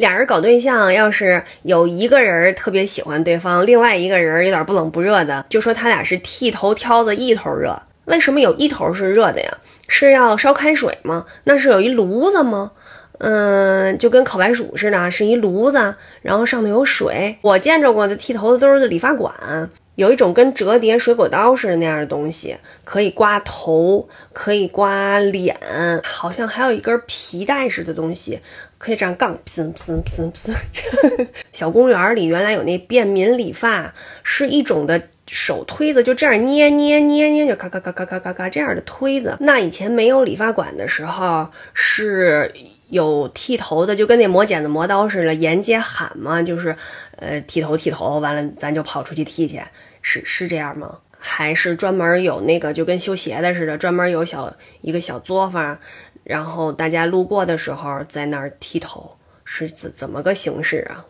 俩人搞对象，要是有一个人特别喜欢对方，另外一个人有点不冷不热的，就说他俩是剃头挑子一头热。为什么有一头是热的呀？是要烧开水吗？那是有一炉子吗？嗯，就跟烤白薯似的，是一炉子，然后上头有水。我见着过的剃头的都是理发馆，有一种跟折叠水果刀似的那样的东西，可以刮头，可以刮脸，好像还有一根皮带似的东西，可以这样杠，噗噗噗噗。小公园里原来有那便民理发，是一种的。手推子就这样捏捏捏捏，就咔咔咔咔咔咔咔这样的推子。那以前没有理发馆的时候，是有剃头的，就跟那磨剪子磨刀似的，沿街喊嘛，就是呃剃头剃头，完了咱就跑出去剃去，是是这样吗？还是专门有那个就跟修鞋的似的，专门有小一个小作坊，然后大家路过的时候在那儿剃头，是怎怎么个形式啊？